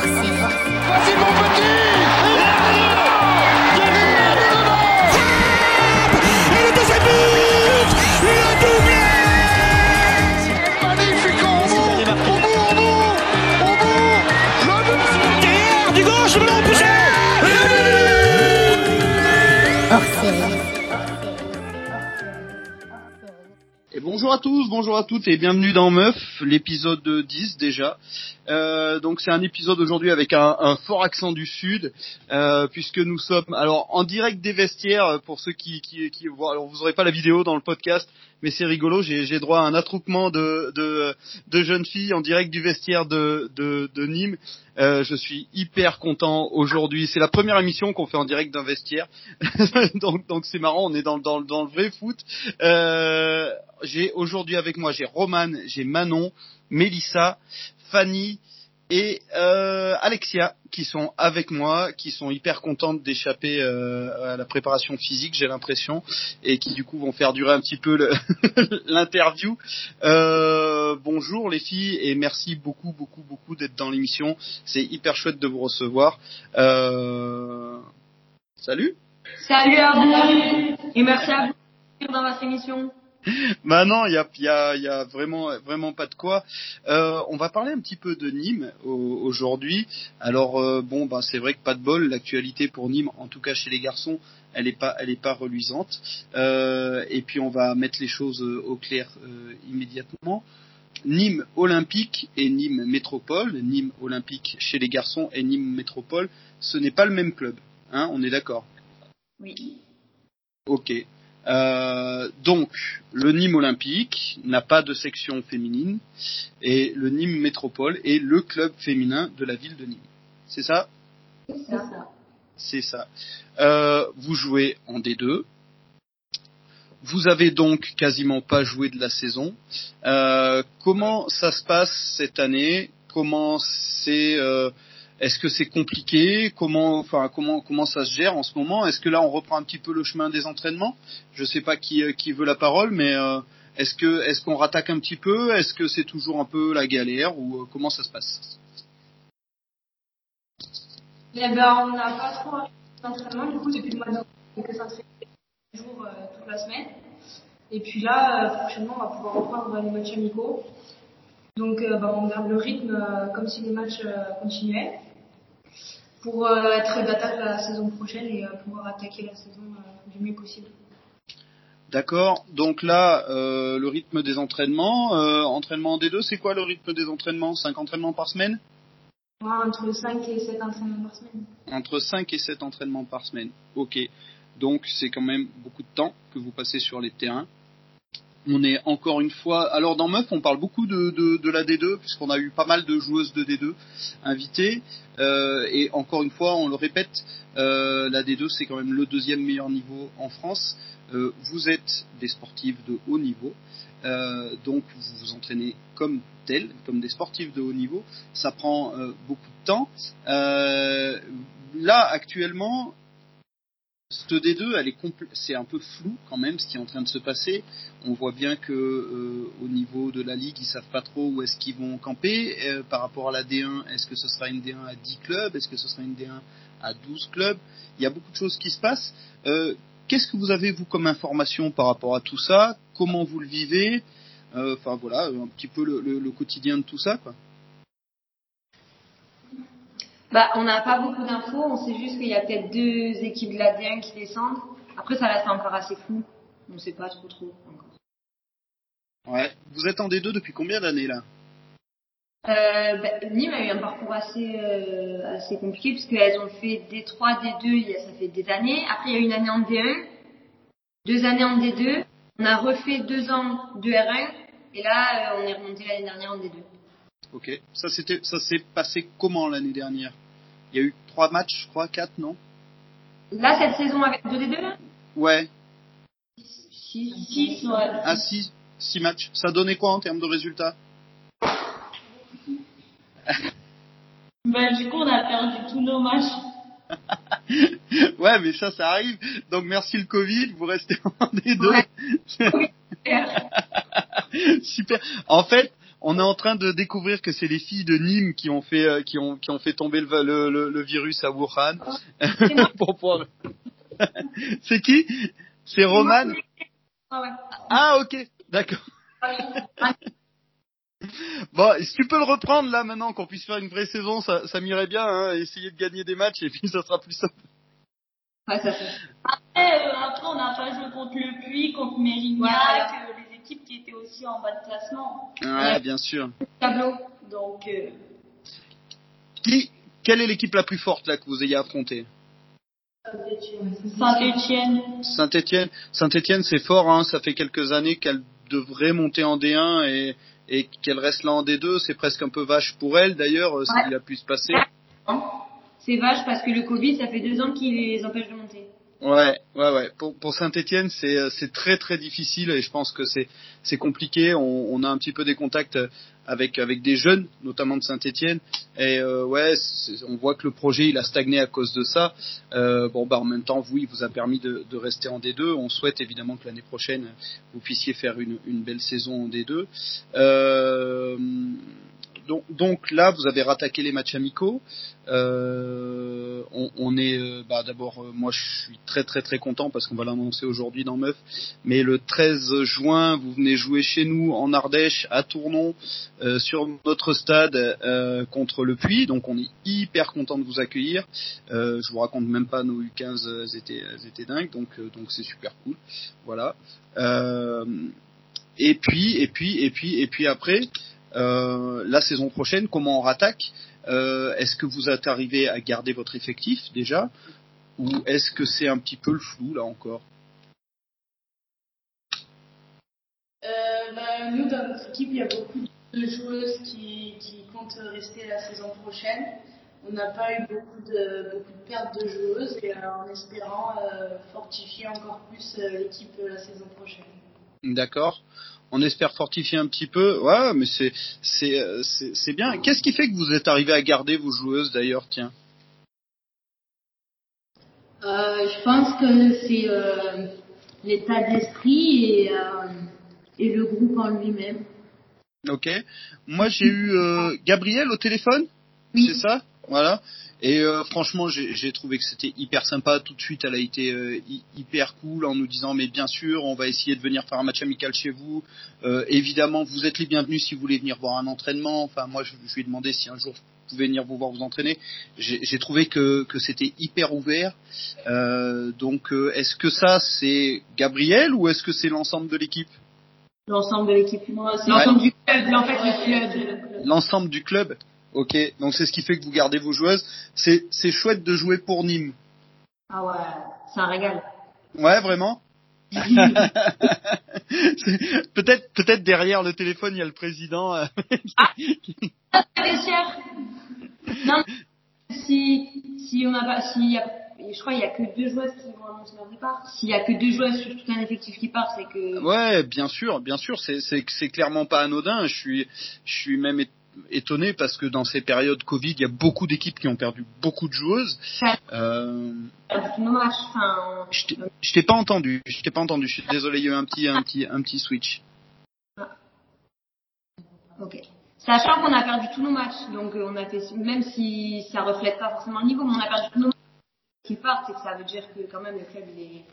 série. Voici mon petit Et le deuxième but Le doublé Magnifique au bout Au bout, au bout Au bout Le but Derrière, du gauche, le ballon poussé. Et bonjour à tous, bonjour à toutes et bienvenue dans Meuf, l'épisode 10 déjà. Euh, donc c'est un épisode aujourd'hui avec un, un fort accent du sud, euh, puisque nous sommes alors en direct des vestiaires pour ceux qui, qui, qui voient. Alors vous aurez pas la vidéo dans le podcast, mais c'est rigolo. J'ai j'ai droit à un attroupement de, de, de jeunes filles en direct du vestiaire de, de, de Nîmes. Euh, je suis hyper content aujourd'hui. C'est la première émission qu'on fait en direct d'un vestiaire, donc donc c'est marrant. On est dans, dans, dans le vrai foot. Euh, j'ai aujourd'hui avec moi j'ai Roman, j'ai Manon, Mélissa, Fanny et euh, Alexia qui sont avec moi, qui sont hyper contentes d'échapper euh, à la préparation physique, j'ai l'impression, et qui du coup vont faire durer un petit peu l'interview. Euh, bonjour les filles et merci beaucoup beaucoup beaucoup d'être dans l'émission. C'est hyper chouette de vous recevoir. Euh, Salut. Salut à vous et merci à vous dans votre émission. Bah non, il y a, il y, a, il y a vraiment, vraiment pas de quoi. Euh, on va parler un petit peu de Nîmes au- aujourd'hui. Alors euh, bon, bah c'est vrai que pas de bol. L'actualité pour Nîmes, en tout cas chez les garçons, elle est pas, elle est pas reluisante. Euh, et puis on va mettre les choses au clair immédiatement. Nîmes Olympique et Nîmes Métropole. Nîmes Olympique chez les garçons et Nîmes Métropole, ce n'est pas le même club. Hein, on est d'accord? Oui. Ok. Euh, donc, le Nîmes Olympique n'a pas de section féminine et le Nîmes Métropole est le club féminin de la ville de Nîmes. C'est ça? C'est ça. Ça. Euh, vous jouez en D2. Vous avez donc quasiment pas joué de la saison. Euh, comment ça se passe cette année? Comment c'est euh, Est-ce que c'est compliqué? Comment, enfin, comment, comment ça se gère en ce moment? Est-ce que là on reprend un petit peu le chemin des entraînements? Je sais pas qui, euh, qui veut la parole, mais euh, est-ce que, est-ce qu'on rattaque un petit peu? Est-ce que c'est toujours un peu la galère ou euh, comment ça se passe? Eh ben, on n'a pas trop d'entraînement du coup depuis le mois d'août. On que s'entraîner jours toute la semaine. Et puis là, prochainement, on va pouvoir reprendre les matchs amicaux. Donc, bah, on garde le rythme comme si les matchs continuaient pour euh, être d'attaque la saison prochaine et euh, pouvoir attaquer la saison euh, du mieux possible. D'accord. Donc là, euh, le rythme des entraînements, euh, entraînement en D2, c'est quoi le rythme des entraînements? 5 entraînements par semaine? Ouais, entre 5 et 7 entraînements par semaine. Entre 5 et 7 entraînements par semaine. Ok. Donc c'est quand même beaucoup de temps que vous passez sur les terrains. On est encore une fois. Alors dans Meuf, on parle beaucoup de, la D2 puisqu'on a eu pas mal de joueuses de D2 invitées. Euh, et encore une fois, on le répète, euh, la D2 c'est quand même le deuxième meilleur niveau en France. Euh, vous êtes des sportifs de haut niveau, euh, donc vous vous entraînez comme tels, comme des sportifs de haut niveau. Ça prend beaucoup de temps. Là actuellement, cette D2, elle est compl- c'est un peu flou quand même ce qui est en train de se passer. On voit bien que euh, au niveau de la ligue, ils savent pas trop où est-ce qu'ils vont camper Euh, par rapport à la D1. Est-ce que ce sera une D1 à 10 clubs? Est-ce que ce sera une D1 à 12 clubs? Il y a beaucoup de choses qui se passent. Euh, Qu'est-ce que vous avez vous comme information par rapport à tout ça? Comment vous le vivez? Euh, Enfin voilà, un petit peu le, le- le quotidien de tout ça, quoi. Bah, on n'a pas beaucoup d'infos, on sait juste qu'il y a peut-être deux équipes de la D1 qui descendent. Après, ça reste encore assez flou. On ne sait pas trop trop encore. Ouais. Vous êtes en D2 depuis combien d'années là? Euh, bah, Nîmes a eu un parcours assez, euh, assez compliqué puisqu'elles ont fait D3, D2, il y a- ça fait des années. Après, il y a eu une année en D1, deux années en D2. On a refait deux ans de R1 et là, euh, on est remonté l'année dernière en D2. Ok. Ça s'est passé comment l'année dernière? Il y a eu trois matchs, je crois, quatre, non? Là, cette saison avec deux D2 là Ouais. 6, 6, ouais. Ah six, six matchs. Ça donnait quoi en termes de résultats? Bah, du coup, on a perdu tous nos matchs. Ouais, mais ça, ça arrive. Donc merci le Covid, vous restez en D2. Ouais. Super. En fait, on est en train de découvrir que c'est les filles de Nîmes qui ont fait euh, qui ont qui ont fait tomber le le, le, le virus à Wuhan. Pour pouvoir- c'est qui? C'est Roman? Ah ouais. Ah ok, d'accord. Bon, si tu peux le reprendre là maintenant qu'on puisse faire une vraie saison, ça, ça m'irait bien. Hein, essayer de gagner des matchs et puis ça sera plus simple. Ouais, ça fait. Après, euh, après, on n'a pas joué contre le Puy, contre Mérignac, Ouais. euh, les équipes qui étaient aussi en bas de classement. Ouais, bien sûr. Tableau. Donc, euh, Qui Quelle est l'équipe la plus forte là que vous ayez affrontée? Saint-Etienne. Saint-Étienne. Saint-Étienne, c'est fort. Hein, ça fait quelques années qu'elle devrait monter en D1 et, et qu'elle reste là en D2. C'est presque un peu vache pour elle d'ailleurs, euh, ce Ouais. qui a pu se passer. C'est vache parce que le Covid, ça fait deux ans qu'il les empêche de monter. Ouais, ouais, ouais. Pour, pour Saint-Etienne, c'est euh, c'est très très difficile et je pense que c'est compliqué. On, on a un petit peu des contacts euh, avec avec des jeunes, notamment de Saint-Etienne, et euh, ouais, on voit que le projet il a stagné à cause de ça. Bon bah en même temps, vous, il vous a permis de, de rester en D2. On souhaite évidemment que l'année prochaine vous puissiez faire une une belle saison en D2. Euh, donc, donc là, vous avez rattaqué les matchs amicaux. Euh, on, est, euh, bah, d'abord, euh, moi, je suis très très très content parce qu'on va l'annoncer aujourd'hui dans Meuf. Mais le 13 juin, vous venez jouer chez nous en Ardèche, à Tournon, euh, sur notre stade contre le Puy. Donc, on est hyper content de vous accueillir. Je vous raconte même pas nos U15, euh, elles étaient, elles étaient dingues. Donc, donc c'est super cool. Voilà. Et puis, et puis, et puis, et puis après. Euh, la saison prochaine, comment on rattaque Euh, Est-ce que vous êtes arrivé à garder votre effectif déjà Ou est-ce que c'est un petit peu le flou là encore? Euh, bah, nous, dans notre équipe, il y a beaucoup de joueuses qui, qui comptent rester la saison prochaine. On n'a pas eu beaucoup de, beaucoup de pertes de joueuses et en espérant fortifier encore plus l'équipe la saison prochaine. D'accord. On espère fortifier un petit peu. Ouais, mais c'est c'est euh, c'est c'est bien. Qu'est-ce qui fait que vous êtes arrivé à garder vos joueuses d'ailleurs Tiens? Euh, je pense que c'est euh, l'état d'esprit et, euh, et le groupe en lui-même. Ok. Moi, j'ai eu Gabriel au téléphone? C'est ça? Voilà. Et euh, franchement, j'ai trouvé que c'était hyper sympa. Tout de suite, elle a été euh, hy- hyper cool en nous disant, mais bien sûr, on va essayer de venir faire un match amical chez vous. Euh, évidemment, vous êtes les bienvenus si vous voulez venir voir un entraînement. Enfin, moi, je, je lui ai demandé si un jour vous pouvez venir vous voir vous entraîner. J'ai trouvé que, que c'était hyper ouvert. Euh, donc, euh, est-ce que ça, c'est Gabriel ou est-ce que c'est l'ensemble de l'équipe? L'ensemble de l'équipe. L'ensemble du club, en fait, le club. L'ensemble du club Ok, donc c'est ce qui fait que vous gardez vos joueuses. C'est c'est chouette de jouer pour Nîmes. Ah ouais, c'est un régal. Ouais, vraiment. Peut-être peut-être derrière le téléphone il y a le président. euh, Vestiaire. Non, si, si on a pas, s'il y a, je crois qu'il y a que deux joueuses qui vont annoncer leur départ. S'il y a que deux joueuses sur tout un effectif qui part, c'est que. Ouais, bien sûr, bien sûr, c'est c'est c'est clairement pas anodin. Je suis je suis même étonné parce que dans ces périodes Covid, il y a beaucoup d'équipes qui ont perdu beaucoup de joueuses. Euh, je t'ai- pas entendu, je t'ai pas entendu. Je suis désolé, il y a eu un petit un petit un petit switch. ok. Sachant qu'on a perdu tous nos matchs, donc euh, on a fait, même si ça reflète pas forcément le niveau, mais on a perdu tous nos matchs qui partent, c'est que ça veut dire que quand même le club il est.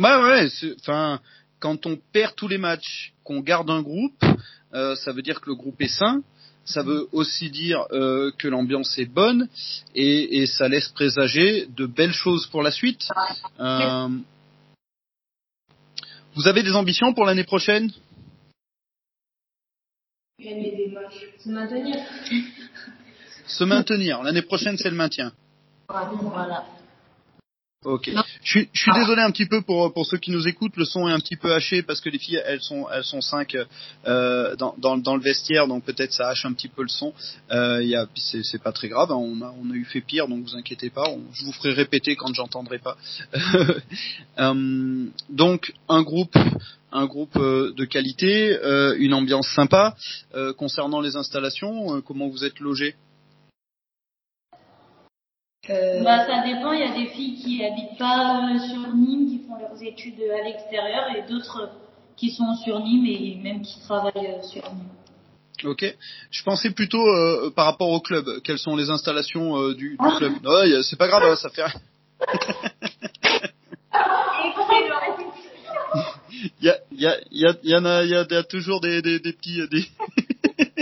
Ouais, ouais, c'est- enfin, quand on perd tous les matchs, qu'on garde un groupe, euh, ça veut dire que le groupe est sain. Ça veut aussi dire euh, que l'ambiance est bonne et, et ça laisse présager de belles choses pour la suite. Euh, vous avez des ambitions pour l'année prochaine? Gagner des matchs. Se maintenir. Se maintenir. L'année prochaine, c'est le maintien. Voilà. Ok. Je suis, je suis désolé un petit peu pour pour ceux qui nous écoutent. Le son est un petit peu haché parce que les filles elles sont elles sont cinq euh, dans, dans dans le vestiaire donc peut-être ça hache un petit peu le son. Euh, y a c'est c'est pas très grave. hein, on a on a eu fait pire donc vous inquiétez pas. On- je vous ferai répéter quand j'entendrai pas. Euh, donc un groupe un groupe euh, de qualité, une ambiance sympa. Concernant les installations, comment vous êtes logés? Euh, Bah, ça dépend. Il y a des filles qui habitent pas euh, sur Nîmes, qui font leurs études à l'extérieur, et d'autres qui sont sur Nîmes et même qui travaillent euh, sur Nîmes. Ok. Je pensais plutôt euh, par rapport au club. Quelles sont les installations euh, du, du club? A- c'est pas grave, ça fait. rien. Il y a, il y a, il y a, il y en a, il y a, toujours des, des, des petits, des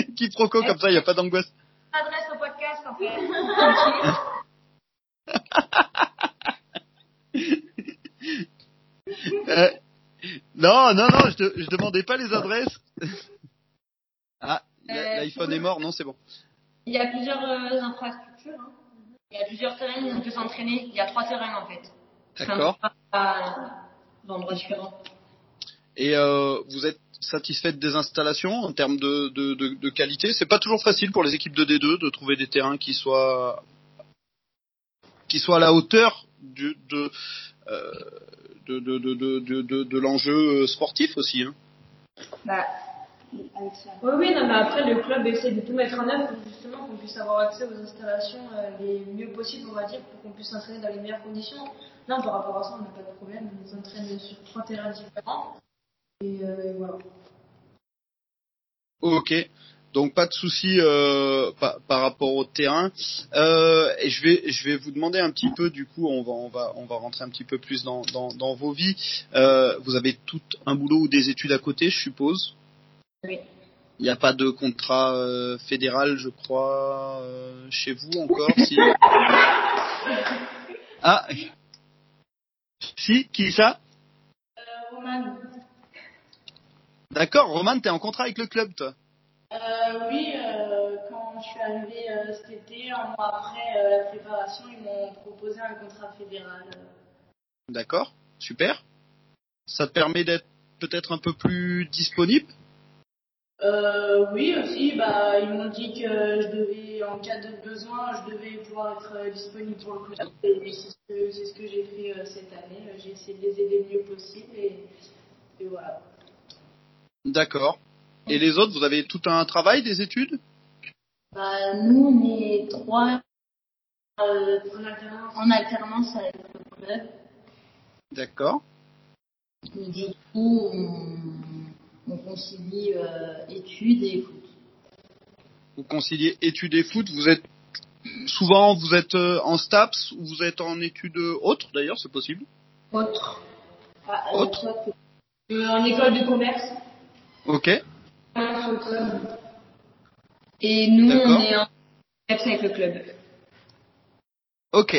quiproquos comme ça. Il y a pas d'angoisse. Adresse au podcast en fait. Euh, non, non, non, je, te- je demandais pas les adresses. Ah, Euh, l'iPhone est mort, non, c'est bon. Il y a plusieurs euh, infrastructures. hein. Il y a plusieurs terrains où on peut s'entraîner. Il y a trois terrains en fait. D'accord. D'endroits différents. Et euh, vous êtes satisfaite des installations en termes de, de, de, de qualité? C'est pas toujours facile pour les équipes de D2 de trouver des terrains qui soient qui soient à la hauteur du, de, euh, de, de, de, de, de, de, de l'enjeu sportif aussi. Hein. Bah, Oui, oui, non, mais après, le club essaie de tout mettre en œuvre pour justement qu'on puisse avoir accès aux installations euh, les mieux possibles, on va dire, pour qu'on puisse s'entraîner dans les meilleures conditions. Non, par rapport à ça, on n'a pas de problème. On s'entraîne sur trois terrains différents. Et, euh, et voilà. Ok. Donc pas de souci euh, par, par rapport au terrain. Euh, et je vais je vais vous demander un petit peu du coup on va on va on va rentrer un petit peu plus dans dans, dans vos vies. Euh, vous avez tout un boulot ou des études à côté, je suppose? Oui. Il n'y a pas de contrat fédéral, je crois, chez vous encore. si? Ah. Si, qui ça? Roman, D'accord, Roman, t'es en contrat avec le club, toi? Euh, oui, euh, quand je suis arrivée euh, cet été, un mois après euh, la préparation, ils m'ont proposé un contrat fédéral. D'accord, super. Ça te permet d'être peut-être un peu plus disponible? Oui, aussi, bah, ils m'ont dit que je devais, en cas de besoin, je devais pouvoir être disponible pour le club. Et c'est ce que, c'est ce que j'ai fait cette année. J'ai essayé de les aider le mieux possible et, et voilà. D'accord. Et les autres, vous avez tout un travail, des études? Bah, nous, on est trois euh, En alternance. avec le club. D'accord. Et du coup, on, on concilie euh, études et foot. Vous conciliez études et foot, vous êtes souvent vous êtes euh, en STAPS ou vous êtes en études autres d'ailleurs, c'est possible? Autre. Ah, euh, Autre Euh, en école de commerce. Ok. Club. Et nous, on est en avec le club. Ok.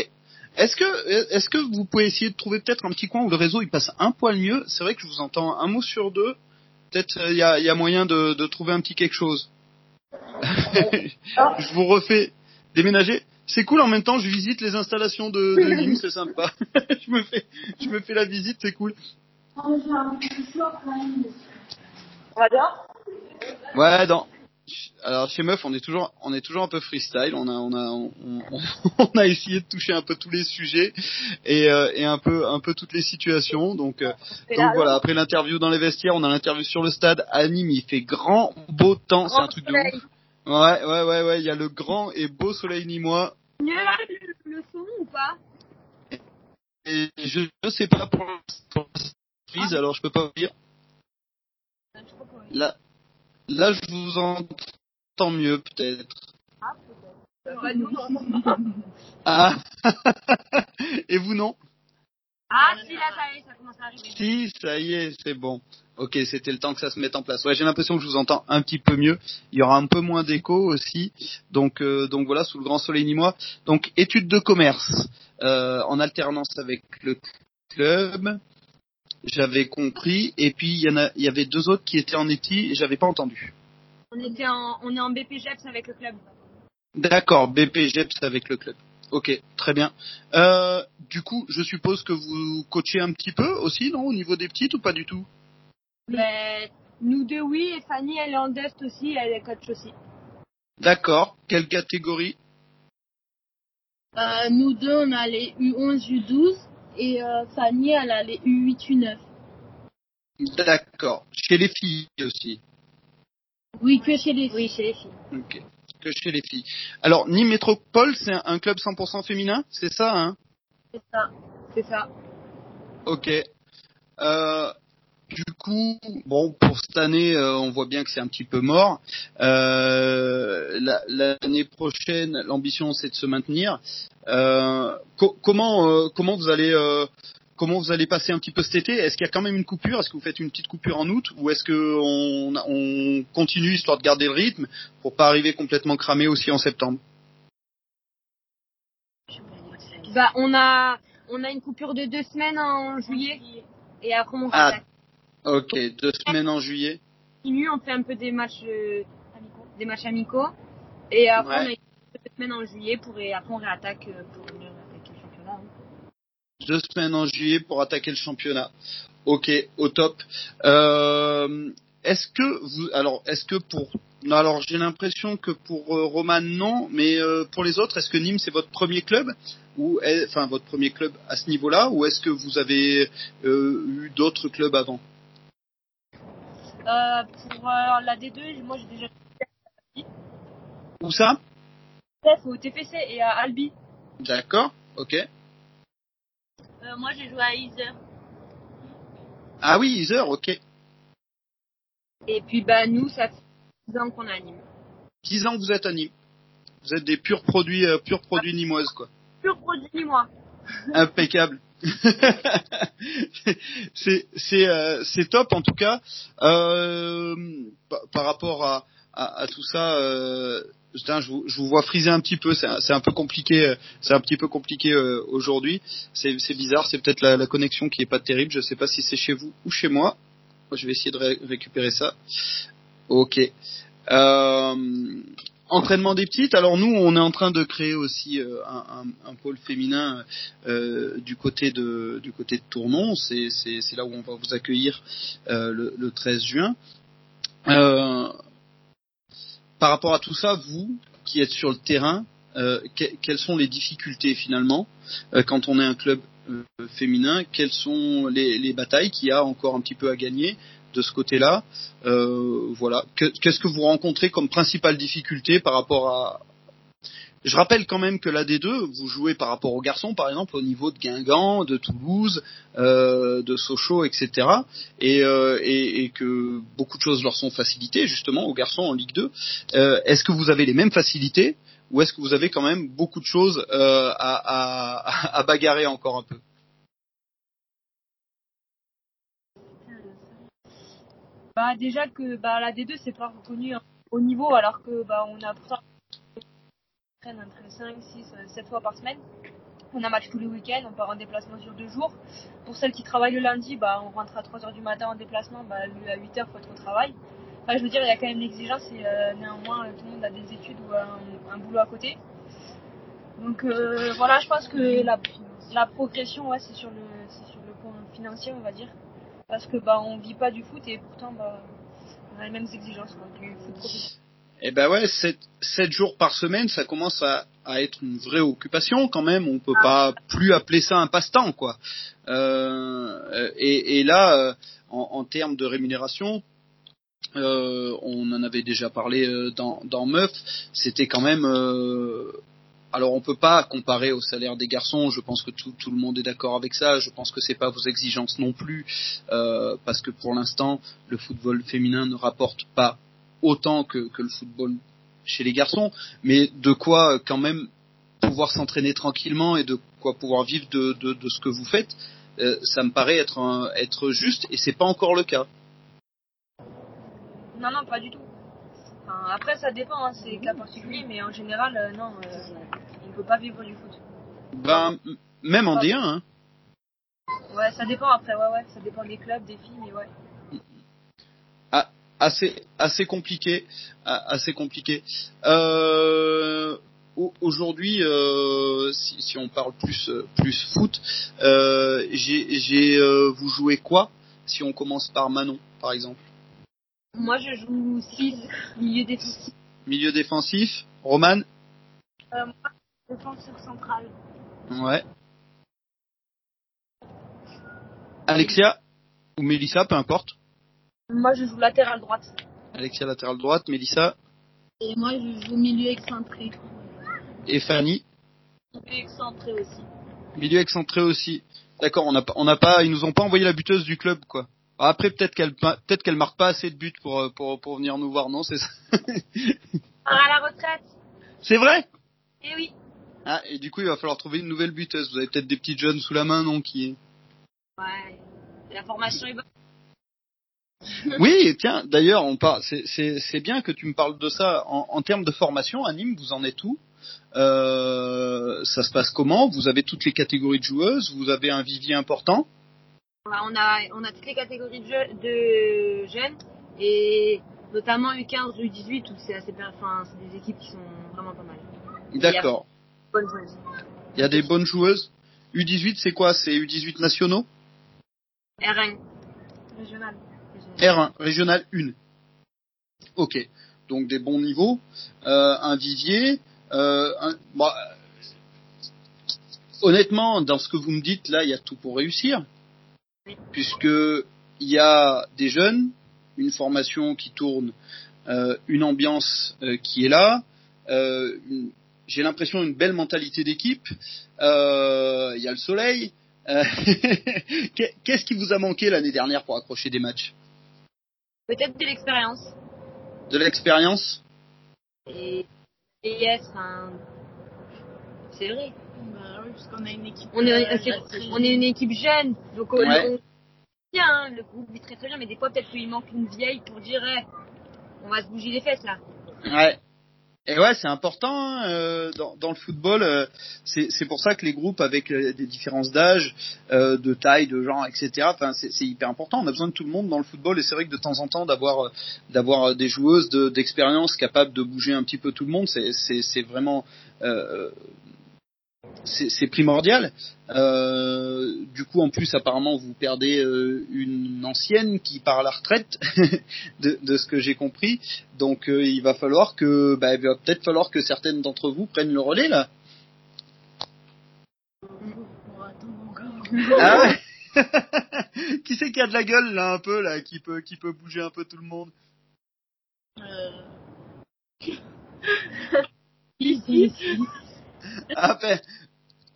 Est-ce que est-ce que vous pouvez essayer de trouver peut-être un petit coin où le réseau il passe un poil mieux? C'est vrai que je vous entends un mot sur deux. Peut-être il y a, y a moyen de, de trouver un petit quelque chose. je vous refais déménager. C'est cool en même temps, je visite les installations de, de Nîmes, c'est sympa. je me fais je me fais la visite, c'est cool. On va dehors Ouais, dans. Alors chez Meuf, on est toujours, on est toujours un peu freestyle. On a, on a, on, on- on a essayé de toucher un peu tous les sujets et, euh, et un peu, un peu toutes les situations. Donc, euh, donc voilà. Après l'interview dans les vestiaires, on a l'interview sur le stade. À Nîmes, il fait grand, beau temps, c'est un truc de ouf. Ouais, ouais, ouais, ouais. Il y a le grand et beau soleil nîmois. Mieux le son ou pas? Et je ne sais pas pour l'instant, prise, alors je peux pas vous dire. Là, là, je vous entends mieux peut-être. Ah. Et vous non? Ah si là ça y est, ça commence à arriver. Si, ça y est, c'est bon. Ok, c'était le temps que ça se mette en place. Ouais, j'ai l'impression que je vous entends un petit peu mieux. Il y aura un peu moins d'écho aussi. Donc, euh, donc voilà, sous le grand soleil nîmois. Donc, études de commerce euh, en alternance avec le club. J'avais compris. Et puis il y en a, il y avait deux autres qui étaient en éti et j'avais pas entendu. On était en, on est en BPGEPS avec le club. D'accord, BP Jeps avec le club. Ok, très bien. Euh, du coup, je suppose que vous coachez un petit peu aussi, non, au niveau des petites ou pas du tout? Ben, nous deux oui et Fanny elle est en dust aussi, elle est coach aussi. D'accord. Quelle catégorie? Euh, nous deux, on a les U11, U12 et euh, Fanny, elle a les U8, U9. D'accord. Chez les filles aussi. Oui, que chez les Oui, chez les filles. Ok. Que chez les filles. Alors, Nîmes Métropole, c'est un, club 100% féminin, c'est ça, hein? C'est ça. C'est ça. Ok. Euh, du coup, bon, pour cette année, euh, on voit bien que c'est un petit peu mort. Euh, L'année prochaine, l'ambition c'est de se maintenir. Euh, co- comment euh, comment vous allez euh, comment vous allez passer un petit peu cet été? Est-ce qu'il y a quand même une coupure? Est-ce que vous faites une petite coupure en août? Ou est-ce que on, on continue histoire de garder le rythme pour pas arriver complètement cramé aussi en septembre? Bah, on a, on a une coupure de deux semaines en juillet. Et après, on Ah. Ok, deux semaines en juillet. continue, on fait un peu des matchs, des matchs amicaux. Et après, Ouais. on a deux semaines en juillet pour, et après, on réattaque euh, pour venir attaquer le championnat. hein. deux semaines en juillet pour attaquer le championnat. Ok, au top. Euh, est-ce que vous, alors, est-ce que pour, alors j'ai l'impression que pour euh, Roman non, mais euh, pour les autres, est-ce que Nîmes c'est votre premier club? Ou, enfin, votre premier club à ce niveau-là, ou est-ce que vous avez eu d'autres clubs avant? Pour la D2, moi, j'ai déjà Où ça? Au TPC et à Albi. D'accord, ok. Euh, moi, j'ai joué à Iser. Ah oui, Iser, ok. Et puis, bah, nous, ça fait 10 ans qu'on Nîmes. 10 ans que vous êtes à Nîmes. Vous êtes des purs produits, euh, purs produits nimoises, quoi. Pur produit, moi. Impeccable. c'est c'est euh, c'est top en tout cas. Euh, par rapport à, à, à tout ça, euh, putain, je, vous, je vous vois friser un petit peu. C'est un, un peu compliqué. euh, C'est un petit peu compliqué euh, aujourd'hui. C'est bizarre. C'est peut-être la, la connexion qui est pas terrible. Je sais pas si c'est chez vous ou chez moi. Je vais essayer de ré- récupérer ça. Ok. Euh, entraînement des petites. Alors nous, on est en train de créer aussi euh, un, un, un pôle féminin euh, du côté de du côté de Tournon. C'est là où on va vous accueillir euh, le, le 13 juin. Par rapport à tout ça, vous qui êtes sur le terrain, euh, que- quelles sont les difficultés finalement euh, quand on est un club euh, féminin? Quelles sont les, les batailles qu'il y a encore un petit peu à gagner de ce côté-là? Euh, Voilà. Que- Qu'est-ce que vous rencontrez comme principale difficulté par rapport à je rappelle quand même que la D2, vous jouez par rapport aux garçons, par exemple, au niveau de Guingamp, de Toulouse, euh, de Sochaux, etc. Et, euh, et, que beaucoup de choses leur sont facilitées, justement, aux garçons en Ligue 2. Euh, est-ce que vous avez les mêmes facilités ou est-ce que vous avez quand même beaucoup de choses à, bagarrer encore un peu? Bah, déjà que bah, la D2, c'est pas reconnu hein, au niveau, alors que bah, on a traîne entre 5, 6, 7 fois par semaine. On a match tous les week-ends, on part en déplacement sur deux jours. Pour celles qui travaillent le lundi, bah, on rentre à 3h du matin en déplacement, bah, à 8h, faut être au travail. Enfin, je veux dire, il y a quand même l'exigence et euh, néanmoins, euh, tout le monde a des études ou un, boulot à côté. Donc euh, voilà, je pense que la, progression, ouais, c'est sur le sur le point financier, on va dire. Parce que bah on vit pas du foot et pourtant bah on a les mêmes exigences quoi, du foot. Eh ben ouais, 7, jours par semaine, ça commence à, à être une vraie occupation quand même. On peut pas plus appeler ça un passe-temps, quoi. Euh, et, et là, euh, en, en termes de rémunération, euh, on en avait déjà parlé euh, dans, dans Meuf, c'était quand même. euh, alors on peut pas comparer au salaire des garçons. Je pense que tout, tout le monde est d'accord avec ça. Je pense que c'est pas vos exigences non plus, euh, parce que pour l'instant, le football féminin ne rapporte pas autant que, que le football chez les garçons, mais de quoi euh, quand même pouvoir s'entraîner tranquillement et de quoi pouvoir vivre de, de, de ce que vous faites, euh, ça me paraît être, un- être juste et c'est pas encore le cas. Non non pas du tout. Enfin, après ça dépend, hein, c'est cas particulier, mais en général euh, non, euh, on peut pas vivre du foot. Ben, même en D1, hein. Ouais ça dépend après, ouais ouais, ça dépend des clubs, des filles, mais ouais. Assez assez compliqué, assez compliqué. Euh, au- Aujourd'hui, euh, si, si on parle plus plus foot, euh, j'ai j'ai euh, vous jouez quoi Si on commence par Manon, par exemple? Moi je joue 6 milieu défensif. Milieu défensif, Roman? Moi défenseur central. Ouais. Alexia ou Mélissa, peu importe. Moi je joue latéral droite. Alexia latéral droite, Mélissa Et moi, je joue milieu excentré. et Fanny. Excentré aussi. Milieu excentré aussi. D'accord, on n'a pas, on n'a pas, ils nous ont pas envoyé la buteuse du club, quoi. Après, peut-être qu'elle peut-être qu'elle marque pas assez de buts pour euh, pour pour venir nous voir, non C'est ça? À la retraite. C'est vrai? Eh oui. Ah, et du coup, il va falloir trouver une nouvelle buteuse. Vous avez peut-être des petites jeunes sous la main, non qui Ouais. La formation est bonne. Oui, tiens, d'ailleurs, on parle. C'est c'est c'est bien que tu me parles de ça en, en termes de formation. À Nîmes, vous en êtes où? Euh, Ça se passe comment? Vous avez toutes les catégories de joueuses? Vous avez un vivier important? Ouais, On a, on a toutes les catégories de, jeu- de jeunes et notamment U15, U18 où c'est assez bien. Enfin, c'est des équipes qui sont vraiment pas mal. D'accord. Il y a des bonnes joueuses? U18, c'est quoi? C'est U18 nationaux? R1. Régional. Régional. R1, régional 1. Ok. Donc des bons niveaux. Euh, un vivier. Euh, un- euh, honnêtement, dans ce que vous me dites, là, il y a tout pour réussir. Puisque il y a des jeunes, une formation qui tourne, euh, une ambiance qui est là. euh, J'ai l'impression une belle mentalité d'équipe. Euh, Il y a le soleil. Euh, Qu'est- Qu'est-ce qui vous a manqué l'année dernière pour accrocher des matchs? Peut-être de l'expérience. De l'expérience? Et, et yes, enfin, c'est vrai. Bah oui, parce qu'on a une équipe. On est, euh, on est une équipe jeune, donc on, Ouais. on- bien, hein, le groupe vit très très bien, mais des fois peut-être qu'il manque une vieille pour dire, eh, on va se bouger les fesses là. Ouais. Et ouais, c'est important hein, euh, dans, dans le football. euh, c'est pour ça que les groupes avec euh, des différences d'âge, euh, de taille, de genre, etc. Enfin, c'est hyper important. On a besoin de tout le monde dans le football, et c'est vrai que de temps en temps d'avoir euh, d'avoir des joueuses de- d'expérience capables de bouger un petit peu tout le monde, c'est vraiment c'est primordial. Euh, du coup, en plus, apparemment, vous perdez euh, une ancienne qui part à la retraite, de, de ce que j'ai compris. Donc, euh, il va falloir que, bah, il va peut-être falloir que certaines d'entre vous prennent le relais là. Ah Qui c'est qui a de la gueule là un peu là, qui peut, qui peut bouger un peu tout le monde? Ah ben,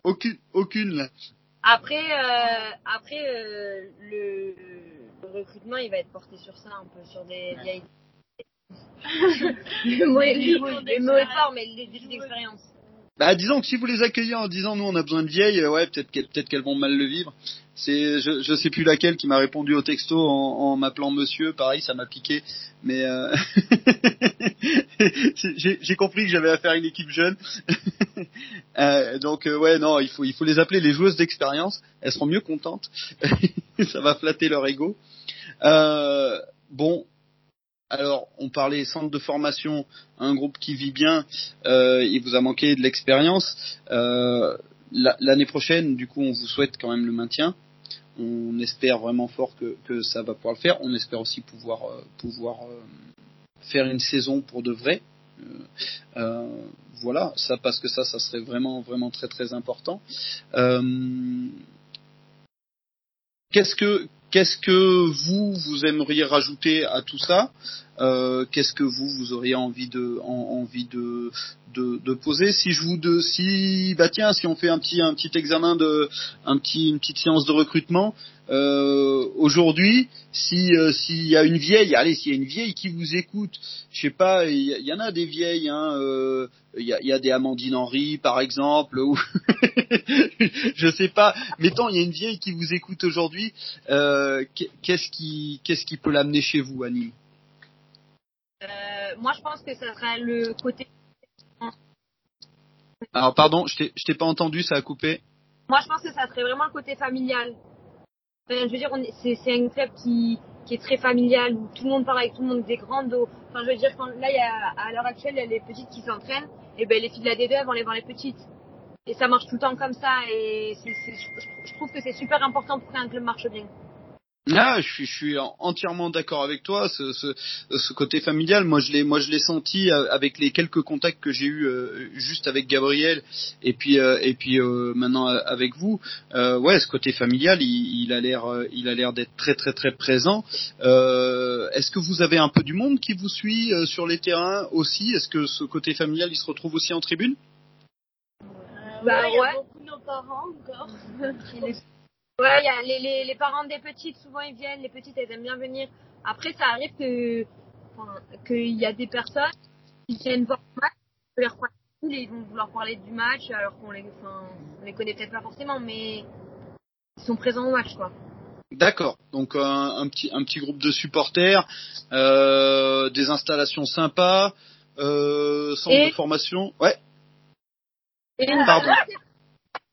aucune, aucune là. Après, euh, après euh, le, le recrutement, il va être porté sur ça, un peu sur des vieilles. le mot est, fort, mais les défis d'expérience. Bah, disons que si vous les accueillez en disant nous on a besoin de vieilles, euh, ouais, peut-être qu'elles, peut-être qu'elles vont mal le vivre. C'est, je, je sais plus laquelle qui m'a répondu au texto en, en m'appelant monsieur, pareil, ça m'a piqué. Mais euh... j'ai, j'ai compris que j'avais affaire à une équipe jeune. Euh, donc euh, ouais, non, il faut, il faut les appeler les joueuses d'expérience. Elles seront mieux contentes. ça va flatter leur ego. Euh, bon, alors, on parlait centre de formation, un groupe qui vit bien, il vous a manqué de l'expérience. La- L'année prochaine, du coup, on vous souhaite quand même le maintien. On espère vraiment fort que, que ça va pouvoir le faire. On espère aussi pouvoir, pouvoir faire une saison pour de vrai. Euh, euh, voilà, ça parce que ça, ça serait vraiment, vraiment très, très important. Euh, Qu'est-ce que qu'est-ce que vous vous aimeriez rajouter à tout ça? Qu'est-ce que vous vous auriez envie de en- envie de de poser? Si je vous de si bah tiens si on fait un petit un petit examen de un petit une petite séance de recrutement euh, aujourd'hui si euh, s'il y a une vieille allez s'il y a une vieille qui vous écoute je sais pas il y, en a des vieilles hein euh, il y, a, il y a des Amandine Henry par exemple ou je sais pas mettons il y a une vieille qui vous écoute aujourd'hui euh, qu'est-ce qui qu'est-ce qui peut l'amener chez vous Annie? Euh, moi, je pense que ça serait le côté. alors pardon je t'ai je t'ai pas entendu ça a coupé Moi, je pense que ça serait vraiment le côté familial. Je veux dire, c'est un club qui, est très familial où tout le monde parle avec tout le monde des grandes eaux. Enfin, je veux dire, quand, là, il y a, à l'heure actuelle, il y a les petites qui s'entraînent. Et ben, les filles de la D2 elles vont voir les petites. Et ça marche tout le temps comme ça. Et je trouve que c'est super important pour qu'un club marche bien. Ah, je suis, je suis entièrement d'accord avec toi. Ce, ce, ce côté familial, moi je l'ai, moi je l'ai senti euh, avec les quelques contacts que j'ai eu euh, juste avec Gabriel et puis euh, et puis euh, maintenant euh, avec vous. Euh, ouais, ce côté familial, il, il a l'air, il a l'air d'être très très très présent. Euh, est-ce que vous avez un peu du monde qui vous suit euh, sur les terrains aussi? Est-ce que ce côté familial, il se retrouve aussi en tribune? Euh, Bah, ouais, il y a ouais. beaucoup de nos parents encore. Ouais, y a les, les, les parents des petites, souvent ils viennent, les petites elles aiment bien venir. Après, ça arrive que enfin, qu'il y a des personnes qui viennent voir le match, les reprend ils vont vouloir parler du match alors qu'on les, enfin, on les connaît peut-être pas forcément, mais ils sont présents au match, quoi. D'accord. Donc un, un petit un petit groupe de supporters, euh, des installations sympas, euh, centre Et- de formation. Ouais. Et Pardon.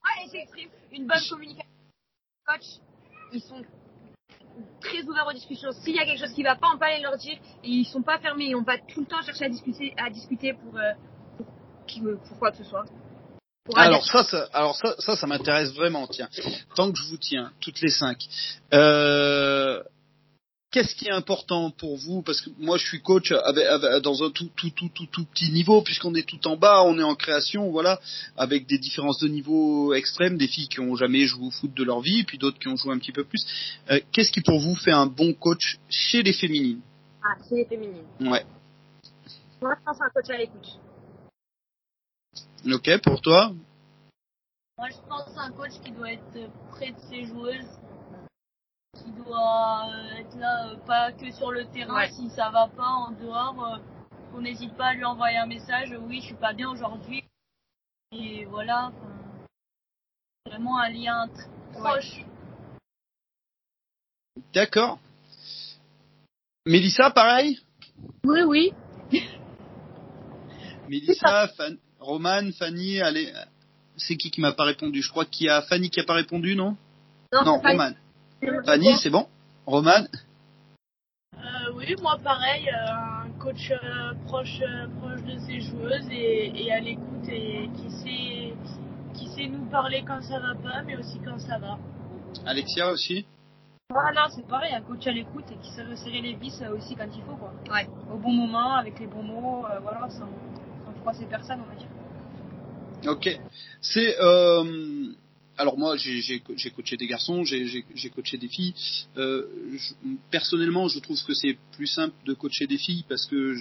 Ouais, une bonne communication. Ils sont très ouverts aux discussions. S'il y a quelque chose qui va pas, on peut aller leur dire. Et ils sont pas fermés. On va tout le temps chercher à discuter, à discuter pour, euh, pour, qui- pour quoi que ce soit. Alors ça, ça, alors ça, ça, ça m'intéresse vraiment. Tiens, tant que je vous tiens, toutes les cinq. Euh, Qu'est-ce qui est important pour vous? Parce que moi, je suis coach avec- avec- dans un tout, tout, tout, tout, tout petit niveau, puisqu'on est tout en bas, on est en création, voilà, avec des différences de niveau extrêmes, des filles qui ont jamais joué au foot de leur vie, puis d'autres qui ont joué un petit peu plus. Euh, Qu'est-ce qui pour vous fait un bon coach chez les féminines? Ah, c'est les féminines. Ouais. Moi, je pense à un coach à l'écoute. Ok, pour toi? Moi, je pense à un coach qui doit être près de ses joueuses, qui doit euh, être là, euh, pas que sur le terrain. Ouais. Si ça va pas en dehors, euh, qu'on n'hésite pas à lui envoyer un message. Oui, je suis pas bien aujourd'hui. Et voilà. Vraiment un lien tr- proche. D'accord. Mélissa, pareil? Oui, oui. Mélissa, Fan... Romane, Fanny, allez. C'est qui qui m'a pas répondu? Je crois qu'il y a Fanny qui a pas répondu, non? Non, Romane. Fanny, c'est bon? Romane Euh, oui, moi pareil, euh, un coach euh, proche, euh, proche de ses joueuses et, et à l'écoute et qui sait, qui sait nous parler quand ça va pas, mais aussi quand ça va. Alexia aussi? Ah non, c'est pareil, un coach à l'écoute et qui sait resserrer les vis aussi quand il faut, quoi. Ouais. Au bon moment, avec les bons mots, euh, voilà, sans, sans froisser personne, on va dire. Ok. C'est euh, alors moi j'ai j'ai co- j'ai coaché des garçons, j'ai coaché des filles. Euh, personnellement, je trouve que c'est plus simple de coacher des filles parce que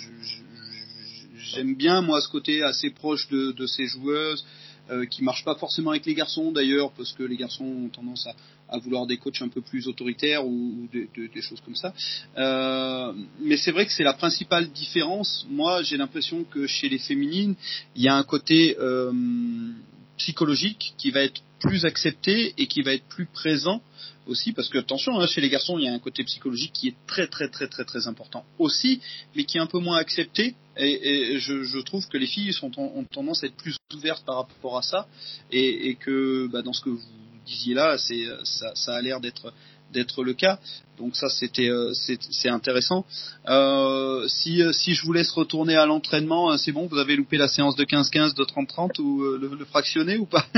j'aime bien moi ce côté assez proche de, de ces joueuses euh, qui marchent pas forcément avec les garçons d'ailleurs parce que les garçons ont tendance à, à vouloir des coachs un peu plus autoritaires ou, des- des choses comme ça. Euh, mais c'est vrai que c'est la principale différence. Moi, j'ai l'impression que chez les féminines, il y a un côté euh, psychologique qui va être plus accepté et qui va être plus présent aussi parce que attention hein, chez les garçons il y a un côté psychologique qui est très très très très très important aussi mais qui est un peu moins accepté. Et, je, trouve que les filles sont ont tendance à être plus ouvertes par rapport à ça. Et, que bah, dans ce que vous disiez là ça a l'air d'être d'être le cas donc ça c'était euh, c'est intéressant euh, si euh, si je vous laisse retourner à l'entraînement c'est bon vous avez loupé la séance de 15-15 de 30-30 ou le, le fractionné ou pas?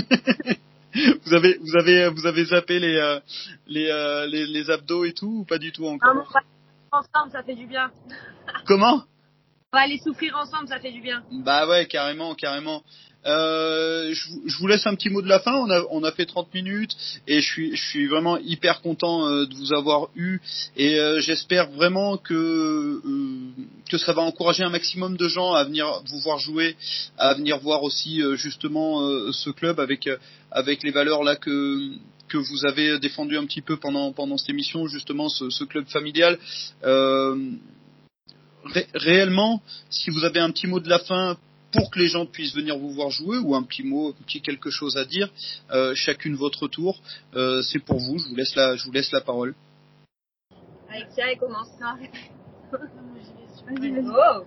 Vous avez vous avez vous avez zappé les euh, les, euh, les les abdos et tout ou pas du tout encore? On va ensemble, ça fait du bien. comment? On va aller souffrir ensemble, ça fait du bien. Bah ouais, carrément, carrément. Euh, je, vous- laisse un petit mot de la fin. On a, on a fait 30 minutes et je suis, je suis vraiment hyper content euh, de vous avoir eu et euh, j'espère vraiment que euh, que ça va encourager un maximum de gens à venir vous voir jouer, à venir voir aussi justement ce club avec avec les valeurs là que que vous avez défendu un petit peu pendant pendant cette émission justement ce, ce club familial. Ré- réellement, si vous avez un petit mot de la fin pour que les gens puissent venir vous voir jouer ou un petit mot, un petit quelque chose à dire, euh, chacune votre tour, euh, c'est pour vous. Je vous laisse la, je vous laisse la parole. Alexia, elle commence. Vas-y, vas-y. Oh. Euh,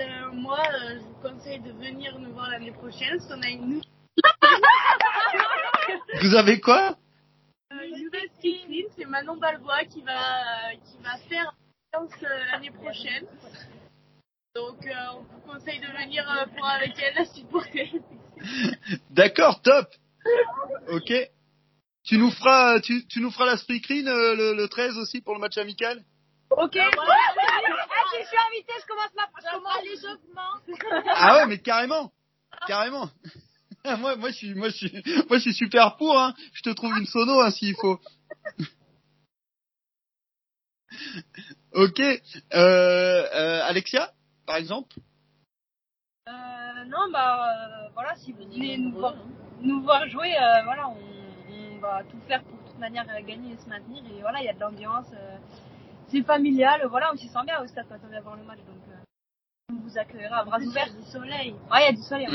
euh, moi, euh, je vous conseille de venir nous voir l'année prochaine, parce qu'on a une, Vous avez quoi? Une nouvelle c'est Manon Balbois qui va, qui va faire euh, l'année prochaine. Donc, euh, on vous conseille de venir euh, pour avec elle la supporter. D'accord, top. Ok. Tu nous feras, tu, tu nous feras la speakerine euh, le, le 13 aussi pour le match amical? Ok. Ah, si je suis invitée, je commence ma je commence l'échauffement. Ah ouais, mais carrément, carrément. moi, moi, je suis, moi, je suis, moi, je suis super pour. Hein. Je te trouve une sono hein, s'il faut. ok. Euh, euh, Alexia, par exemple. Euh, non, bah, euh, voilà, si vous venez nous voir, nous voir jouer, euh, voilà, on, on va tout faire pour trouver manière gagner et se maintenir. Et voilà, il y a de l'ambiance, c'est familial. Voilà, on s'y sent bien au stade quand on vient voir le match. Donc, on vous accueillera à bras ouverts. du soleil. Ouais, il y a du soleil.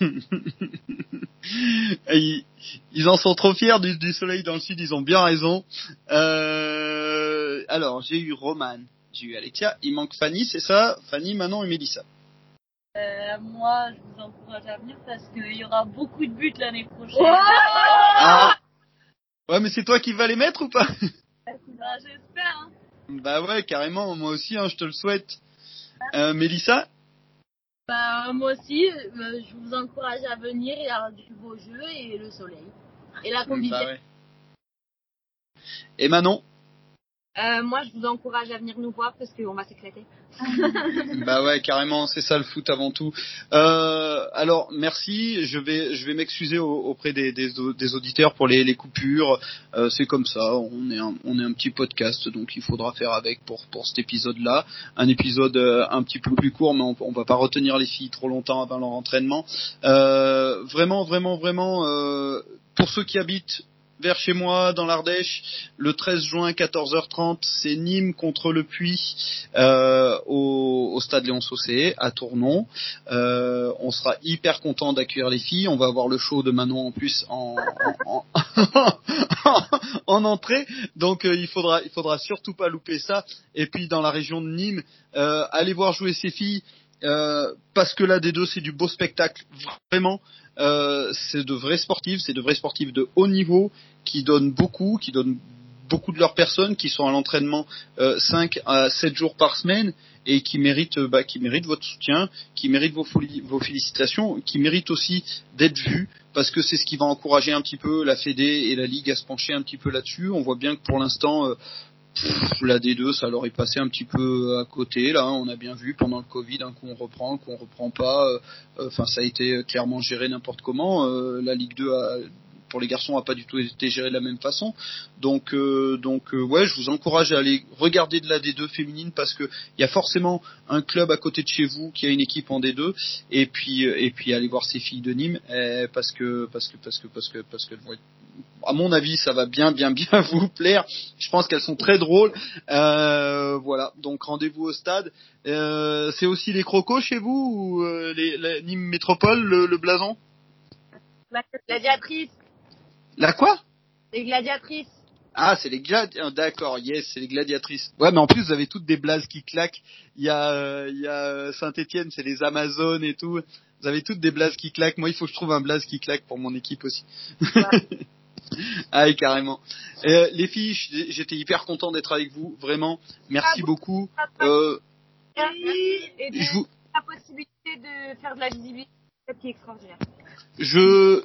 ils, ils, en sont trop fiers du, du, soleil dans le sud, ils ont bien raison. Euh, alors, j'ai eu Roman, j'ai eu Alexia, il manque Fanny, c'est ça? Fanny, Manon et Mélissa. Euh, moi, je vous encourage à venir parce qu'il y aura beaucoup de buts l'année prochaine. ah ouais, mais c'est toi qui vas les mettre ou pas? Bah, J'espère. Hein. Bah ouais, carrément, moi aussi, hein, je te le souhaite. Euh, Mélissa? Bah, moi aussi, euh, je vous encourage à venir, il y a du beau jeu et le soleil. Et la convivialité. Bah ouais. Et Manon? Euh, Moi, je vous encourage à venir nous voir parce qu'on va s'éclater. bah ouais, carrément, c'est ça le foot avant tout. Euh, alors, merci. Je vais, je vais m'excuser auprès des, des, des, auditeurs pour les, les coupures. Euh, c'est comme ça. On est, un, on est un petit podcast, donc il faudra faire avec pour pour cet épisode-là. Un épisode euh, un petit peu plus court, mais on, on va pas retenir les filles trop longtemps avant leur entraînement. Euh, vraiment, vraiment, vraiment. Euh, pour ceux qui habitent vers chez moi dans l'Ardèche le 13 juin 14h30 c'est Nîmes contre le Puy euh, au, au, stade Léon Saucé à Tournon. Euh, on sera hyper content d'accueillir les filles. On va avoir le show de Manon en plus en, en, en, en entrée. Donc euh, il faudra il faudra surtout pas louper ça. Et puis dans la région de Nîmes euh, allez voir jouer ces filles euh, parce que des deux c'est du beau spectacle vraiment euh, c'est de vrais sportifs, c'est de vrais sportifs de haut niveau qui donnent beaucoup, qui donnent beaucoup de leurs personnes, qui sont à l'entraînement euh, 5 à 7 jours par semaine et qui méritent, bah, qui méritent votre soutien, qui méritent vos, vos félicitations, qui méritent aussi d'être vus parce que c'est ce qui va encourager un petit peu la Fédé et la Ligue à se pencher un petit peu là-dessus. On voit bien que pour l'instant, euh, la D2, ça leur est passé un petit peu à côté. Là, on a bien vu pendant le Covid, un coup on reprend, un coup on reprend pas. Euh, enfin, ça a été clairement géré n'importe comment. Euh, la Ligue 2 a, pour les garçons a pas du tout été géré de la même façon. Donc, euh, donc euh, ouais, je vous encourage à aller regarder de la D2 féminine parce que il y a forcément un club à côté de chez vous qui a une équipe en D2 et puis et puis aller voir ces filles de Nîmes eh, parce que parce que parce que parce que parce que à mon avis, ça va bien, bien, bien vous plaire. Je pense qu'elles sont très drôles. Euh, voilà, donc rendez-vous au stade. Euh, c'est aussi les crocos chez vous ou euh, les, la Nîmes Métropole, le, le blason? La gladiatrice. La quoi? Les gladiatrices. Ah, c'est les gladiatrices. D'accord, yes, c'est les gladiatrices. Ouais, mais en plus, vous avez toutes des blazes qui claquent. Il y a, il y a Saint-Étienne, c'est les Amazones et tout. Vous avez toutes des blazes qui claquent. Moi, il faut que je trouve un blaze qui claque pour mon équipe aussi. Ouais. ah, carrément. Euh, les filles, j'étais hyper content d'être avec vous, vraiment. Merci ah, beaucoup. Euh, et de, je vous... la possibilité de faire de la visibilité, qui est extraordinaire. Je,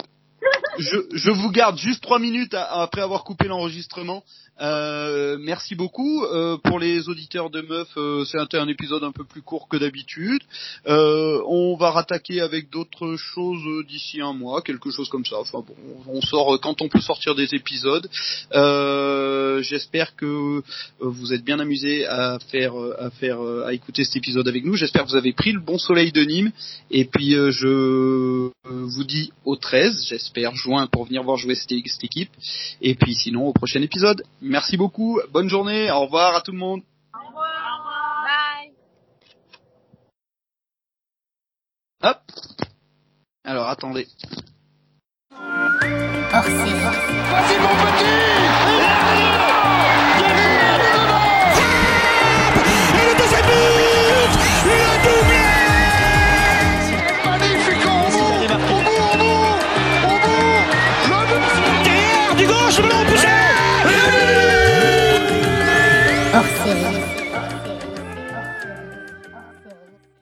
je, je vous garde juste trois minutes après avoir coupé l'enregistrement. Euh, merci beaucoup euh, pour les auditeurs de Meuf. Euh, c'est un, épisode un peu plus court que d'habitude. Euh, on va rattaquer avec d'autres choses d'ici un mois, quelque chose comme ça. Enfin bon, on sort quand on peut sortir des épisodes. Euh, j'espère que vous êtes bien amusés à faire, à faire, à écouter cet épisode avec nous. J'espère que vous avez pris le bon soleil de Nîmes. Et puis je vous dis au 13, j'espère juin, pour venir voir jouer cette, équipe. Et puis sinon au prochain épisode. Merci beaucoup. Bonne journée. Au revoir à tout le monde. Au revoir. Bye. Hop. Alors attendez.